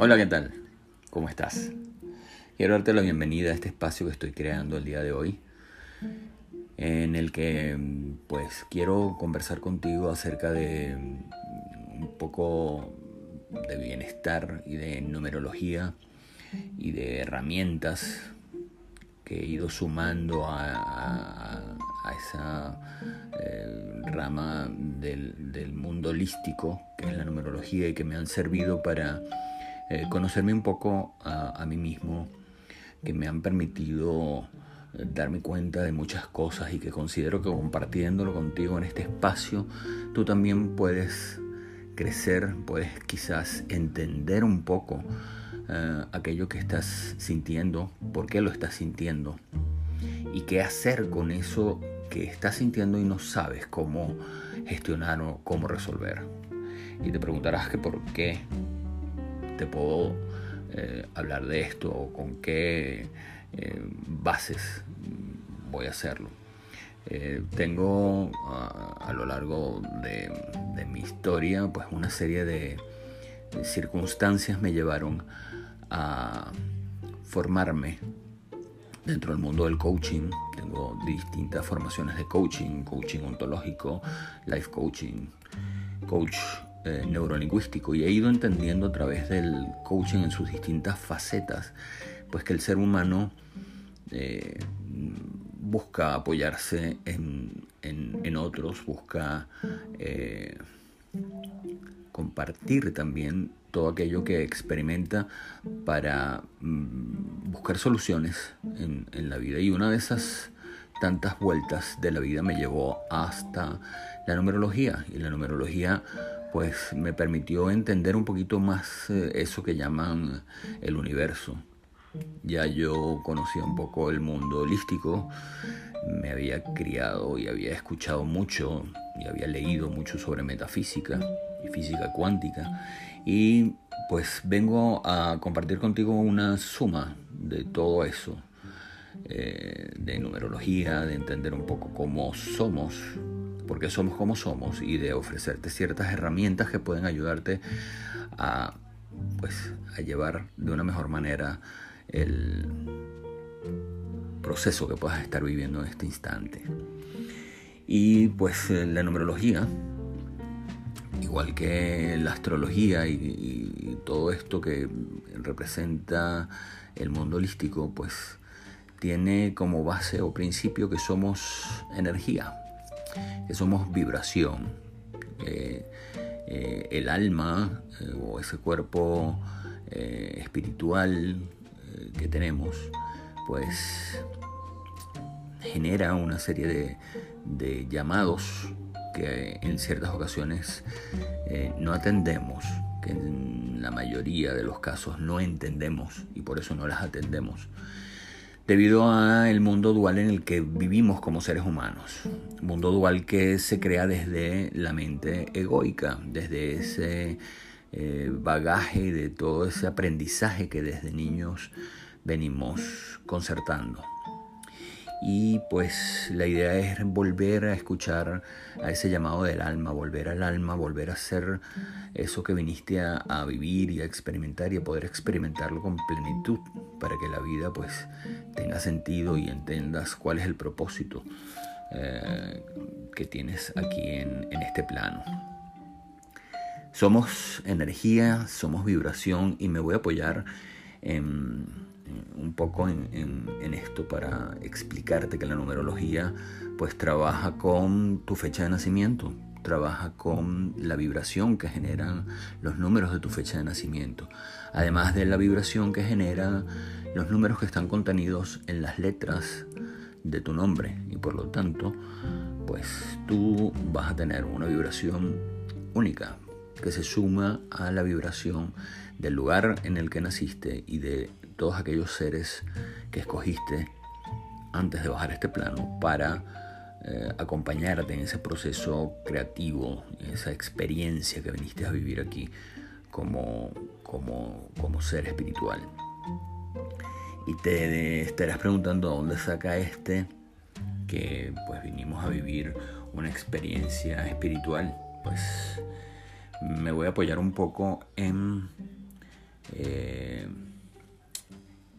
Hola, ¿qué tal? ¿Cómo estás? Quiero darte la bienvenida a este espacio que estoy creando el día de hoy, en el que pues quiero conversar contigo acerca de un poco de bienestar y de numerología y de herramientas que he ido sumando a, esa eh, rama del, mundo holístico, que es la numerología, y que me han servido para eh, conocerme un poco a, mí mismo, que me han permitido eh, darme cuenta de muchas cosas y que considero que compartiéndolo contigo en este espacio, tú también puedes crecer, puedes quizás entender un poco eh, aquello que estás sintiendo, por qué lo estás sintiendo y qué hacer con eso que estás sintiendo y no sabes cómo gestionar o cómo resolver. Y te preguntarás que por qué te puedo eh, hablar de esto o con qué eh, bases voy a hacerlo. tengo a, lo largo de, de, mi historia pues una serie de, de circunstancias me llevaron a formarme dentro del mundo del coaching. Tengo distintas formaciones de coaching, coaching ontológico, life coaching, coach eh, neurolingüístico y he ido entendiendo a través del coaching en sus distintas facetas, pues que el ser humano eh, busca apoyarse en, otros, busca eh, compartir también todo aquello que experimenta para mm, buscar soluciones en, la vida. Y una de esas tantas vueltas de la vida me llevó hasta la numerología. Y la numerología pues me permitió entender un poquito más eh, eso que llaman el universo. Ya yo conocía un poco el mundo holístico, me había criado y había escuchado mucho y había leído mucho sobre metafísica y física cuántica y pues vengo a compartir contigo una suma de todo eso, eh, de numerología, de entender un poco cómo somos, porque somos como somos y de ofrecerte ciertas herramientas que pueden ayudarte a, pues, a llevar de una mejor manera el proceso que puedas estar viviendo en este instante. Y pues la numerología igual que la astrología y, todo esto que representa el mundo holístico, pues tiene como base o principio que somos energía, que somos vibración. Eh, el alma eh, o ese cuerpo eh, espiritual que tenemos, pues genera una serie de, de llamados que en ciertas ocasiones eh, no atendemos, que en la mayoría de los casos no entendemos y por eso no las atendemos, debido a el mundo dual en el que vivimos como seres humanos, mundo dual que se crea desde la mente egoica, desde ese eh, bagaje de todo ese aprendizaje que desde niños venimos concertando y pues la idea es volver a escuchar a ese llamado del alma, volver al alma, volver a ser eso que viniste a, vivir y a experimentar y a poder experimentarlo con plenitud para que la vida pues tenga sentido y entendas cuál es el propósito eh, que tienes aquí en, en este plano. Somos energía, somos vibración y me voy a apoyar en un poco en, esto para explicarte que la numerología pues trabaja con tu fecha de nacimiento, trabaja con la vibración que generan los números de tu fecha de nacimiento, además de la vibración que generan los números que están contenidos en las letras de tu nombre. Y por lo tanto pues tú vas a tener una vibración única que se suma a la vibración del lugar en el que naciste y de todos aquellos seres que escogiste antes de bajar este plano para eh, acompañarte en ese proceso creativo, esa experiencia que viniste a vivir aquí como, como, como ser espiritual. Y te estarás preguntando dónde saca este que pues vinimos a vivir una experiencia espiritual. Pues me voy a apoyar un poco en eh,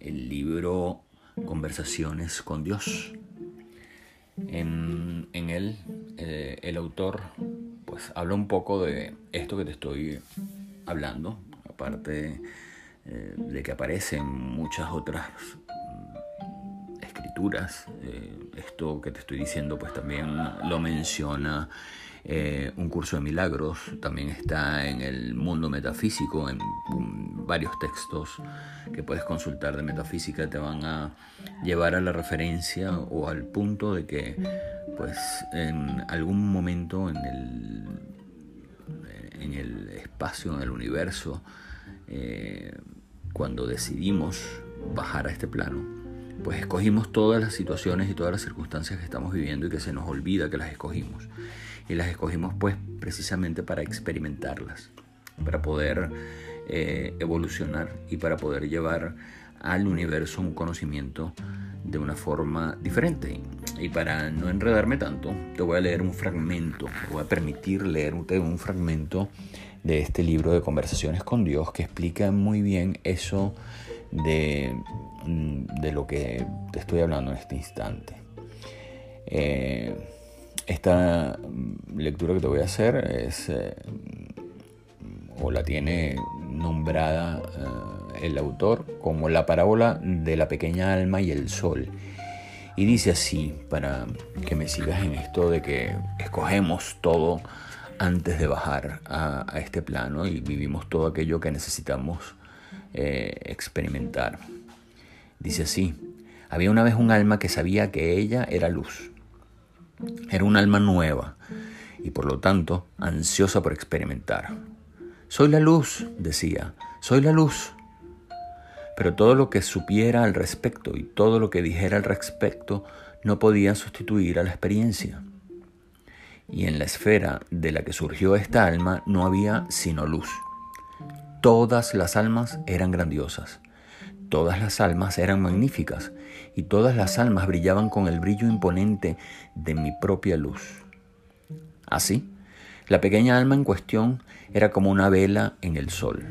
el libro Conversaciones con Dios. En, él eh, el autor pues habla un poco de esto que te estoy hablando, aparte eh, de que aparecen muchas otras mm, escrituras. esto que te estoy diciendo pues también lo menciona eh, un curso de milagros, también está en el mundo metafísico, en, varios textos que puedes consultar de metafísica te van a llevar a la referencia o al punto de que pues en algún momento en el, en el espacio, en el universo, eh, cuando decidimos bajar a este plano, pues escogimos todas las situaciones y todas las circunstancias que estamos viviendo y que se nos olvida que las escogimos y las escogimos pues precisamente para experimentarlas, para poder eh, evolucionar y para poder llevar al universo un conocimiento de una forma diferente. Y para no enredarme tanto, te voy a leer un fragmento, te voy a permitir leer un fragmento de este libro de conversaciones con Dios que explica muy bien eso de, mm, de lo que te estoy hablando en este instante. Eh, esta lectura que te voy a hacer es, eh, o la tiene nombrada eh, el autor como la parábola de la pequeña alma y el sol. Y dice así, para que me sigas en esto de que escogemos todo antes de bajar a, este plano y vivimos todo aquello que necesitamos eh, experimentar. Dice así, había una vez un alma que sabía que ella era luz era un alma nueva y por lo tanto ansiosa por experimentar. Soy la luz, decía, soy la luz. Pero todo lo que supiera al respecto y todo lo que dijera al respecto no podía sustituir a la experiencia. Y en la esfera de la que surgió esta alma no había sino luz. Todas las almas eran grandiosas, todas las almas eran magníficas y todas las almas brillaban con el brillo imponente de mi propia luz. Así, la pequeña alma en cuestión era como una vela en el sol.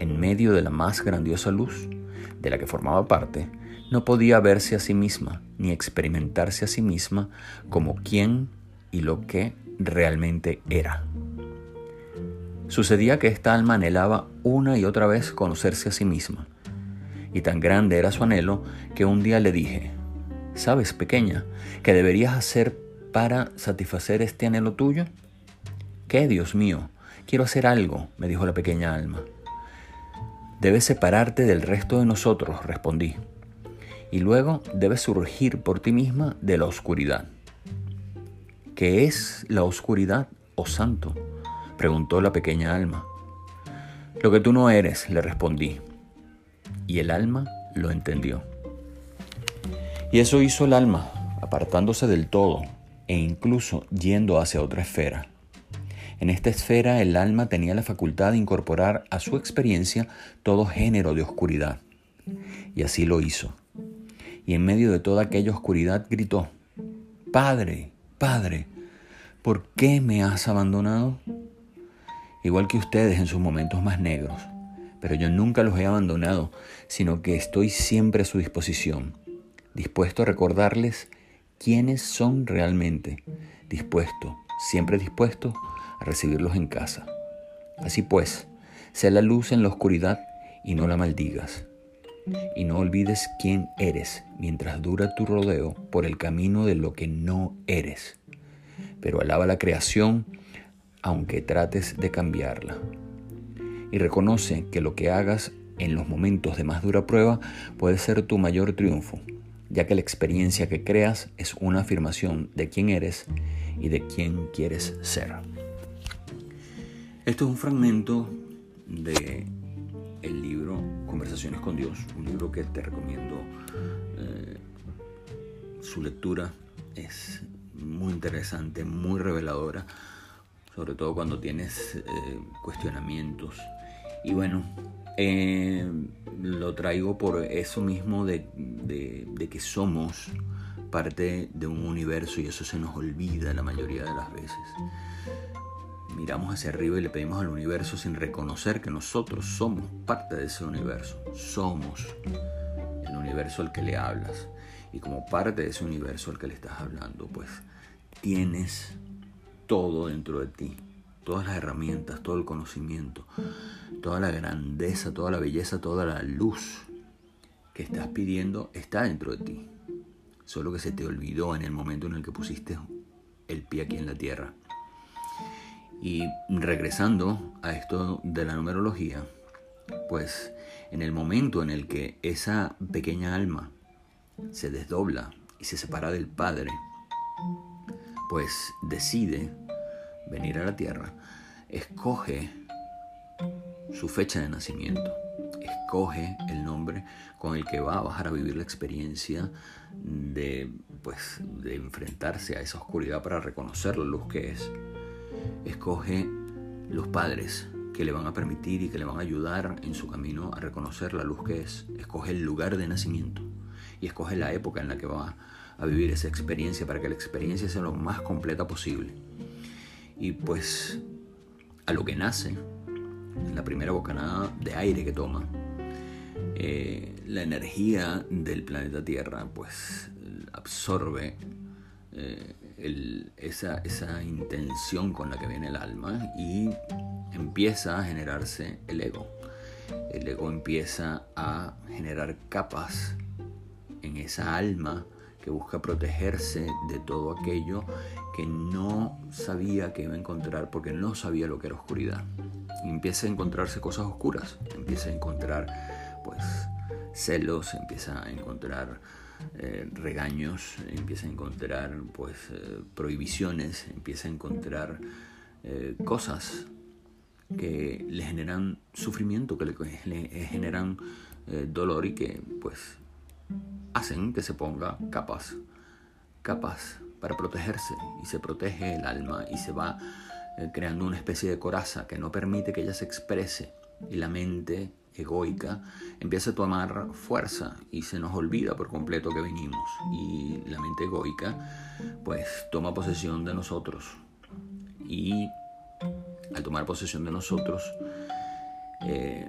En medio de la más grandiosa luz, de la que formaba parte, no podía verse a sí misma ni experimentarse a sí misma como quién y lo que realmente era. Sucedía que esta alma anhelaba una y otra vez conocerse a sí misma, y tan grande era su anhelo que un día le dije, ¿sabes, pequeña, qué deberías hacer para satisfacer este anhelo tuyo? ¿Qué, Dios mío? Quiero hacer algo, me dijo la pequeña alma. Debes separarte del resto de nosotros, respondí, y luego debes surgir por ti misma de la oscuridad. ¿Qué es la oscuridad, oh santo? Preguntó la pequeña alma. Lo que tú no eres, le respondí, y el alma lo entendió. Y eso hizo el alma, apartándose del todo e incluso yendo hacia otra esfera. En esta esfera el alma tenía la facultad de incorporar a su experiencia todo género de oscuridad. Y así lo hizo. Y en medio de toda aquella oscuridad gritó, Padre, Padre, ¿por qué me has abandonado? Igual que ustedes en sus momentos más negros, pero yo nunca los he abandonado, sino que estoy siempre a su disposición, dispuesto a recordarles quiénes son realmente, dispuesto, siempre dispuesto a recibirlos en casa. Así pues, sé la luz en la oscuridad y no la maldigas. Y no olvides quién eres mientras dura tu rodeo por el camino de lo que no eres. Pero alaba la creación aunque trates de cambiarla y reconoce que lo que hagas en los momentos de más dura prueba puede ser tu mayor triunfo, ya que la experiencia que creas es una afirmación de quién eres y de quién quieres ser. Esto es un fragmento de el libro Conversaciones con Dios, un libro que te recomiendo eh, su lectura es muy interesante, muy reveladora, sobre todo cuando tienes eh, cuestionamientos y bueno, eh, lo traigo por eso mismo de, que somos parte de un universo y eso se nos olvida la mayoría de las veces. miramos hacia arriba y le pedimos al universo sin reconocer que nosotros somos parte de ese universo. Somos el universo al que le hablas. Y como parte de ese universo al que le estás hablando, pues tienes todo dentro de ti. Todas las herramientas, todo el conocimiento, toda la grandeza, toda la belleza, toda la luz que estás pidiendo está dentro de ti. Solo que se te olvidó en el momento en el que pusiste el pie aquí en la tierra. Y regresando a esto de la numerología, pues en el momento en el que esa pequeña alma se desdobla y se separa del Padre, pues decide venir a la tierra, escoge su fecha de nacimiento, escoge el nombre con el que va a bajar a vivir la experiencia de, pues, de enfrentarse a esa oscuridad para reconocer la luz que es. Escoge los padres que le van a permitir y que le van a ayudar en su camino a reconocer la luz que es. Escoge el lugar de nacimiento y escoge la época en la que va a vivir esa experiencia para que la experiencia sea lo más completa posible. Y pues a lo que nace, en la primera bocanada de aire que toma, eh, la energía del planeta Tierra pues absorbe eh, esa, esa intención con la que viene el alma y empieza a generarse el ego. El ego empieza a generar capas en esa alma que busca protegerse de todo aquello que no sabía que iba a encontrar porque no sabía lo que era oscuridad. Y empieza a encontrarse cosas oscuras, empieza a encontrar pues celos, empieza a encontrar eh, regaños, empieza a encontrar pues eh, prohibiciones, empieza a encontrar eh, cosas que le generan sufrimiento, que le, generan dolor y que pues hacen que se ponga capas, capas para protegerse y se protege el alma y se va creando una especie de coraza que no permite que ella se exprese y la mente egoica empieza a tomar fuerza y se nos olvida por completo que venimos y la mente egoica pues toma posesión de nosotros. Y al tomar posesión de nosotros eh,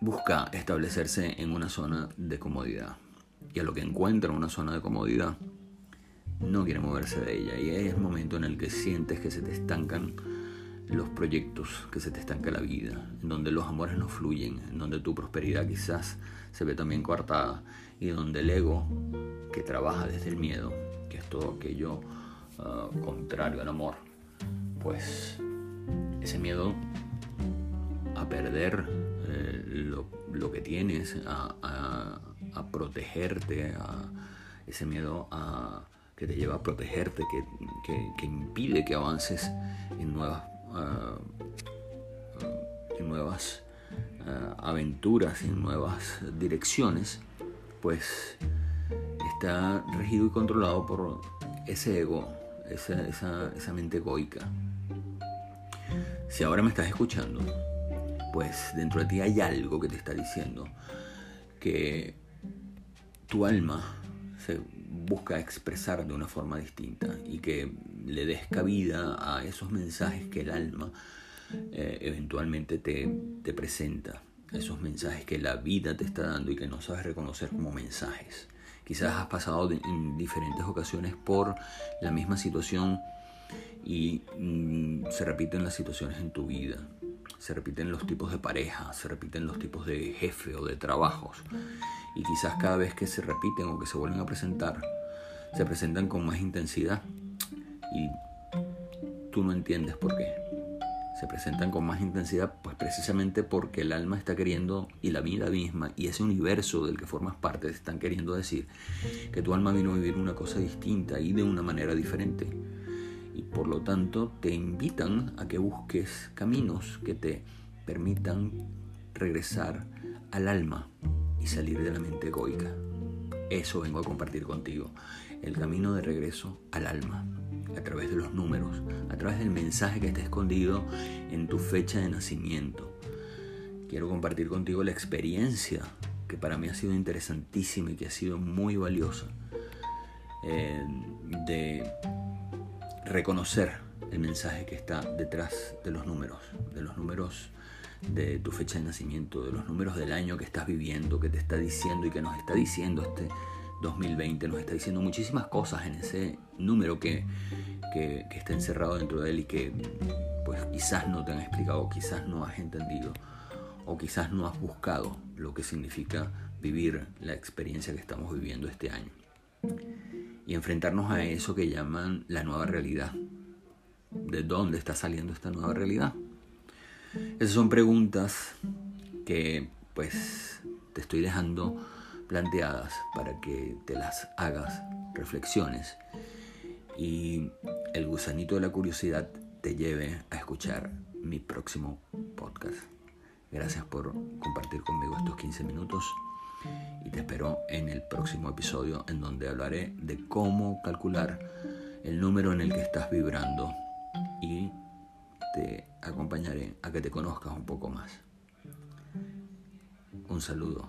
busca establecerse en una zona de comodidad y a lo que encuentra una zona de comodidad. No quiere moverse de ella y es el momento en el que sientes que se te estancan los proyectos que se te estanca la vida, en donde los amores no fluyen, en donde tu prosperidad quizás se ve también coartada y donde el ego que trabaja desde el miedo, que es todo aquello ah, contrario al amor, pues ese miedo a perder eh, lo, que tienes, a, protegerte, a ese miedo a, que te lleva a protegerte, que, que impide que avances en nuevas en nuevas aventuras, en nuevas direcciones, pues está regido y controlado por ese ego, esa, esa mente egoica. Si ahora me estás escuchando, pues dentro de ti hay algo que te está diciendo que tu alma se busca expresar de una forma distinta y que le des cabida a esos mensajes que el alma eh, eventualmente te, te presenta, esos mensajes que la vida te está dando y que no sabes reconocer como mensajes. Quizás has pasado en diferentes ocasiones por la misma situación y mm, se repiten las situaciones en tu vida, se repiten los tipos de pareja, se repiten los tipos de jefe o de trabajos y quizás cada vez que se repiten o que se vuelven a presentar, se presentan con más intensidad y tú no entiendes por qué. Se presentan con más intensidad pues precisamente porque el alma está queriendo y la vida misma y ese universo del que formas parte están queriendo decir que tu alma vino a vivir una cosa distinta y de una manera diferente. Por lo tanto te invitan a que busques caminos que te permitan regresar al alma y salir de la mente egoica. Eso vengo a compartir contigo el camino de regreso al alma, a través de los números, a través del mensaje que está escondido en tu fecha de nacimiento. Quiero compartir contigo la experiencia que para mí ha sido interesantísima y que ha sido muy valiosa eh, de reconocer el mensaje que está detrás de los números, de los números de tu fecha de nacimiento, de los números del año que estás viviendo, que te está diciendo y que nos está diciendo este 2020, nos está diciendo muchísimas cosas en ese número que, que, está encerrado dentro de él y que pues quizás no te han explicado, quizás no has entendido o quizás no has buscado lo que significa vivir la experiencia que estamos viviendo este año y enfrentarnos a eso que llaman la nueva realidad. ¿De dónde está saliendo esta nueva realidad? Esas son preguntas que pues te estoy dejando planteadas para que te las hagas, reflexiones y el gusanito de la curiosidad te lleve a escuchar mi próximo podcast. Gracias por compartir conmigo estos 15 minutos y te espero en el próximo episodio en donde hablaré de cómo calcular el número en el que estás vibrando y te acompañaré a que te conozcas un poco más. Un saludo.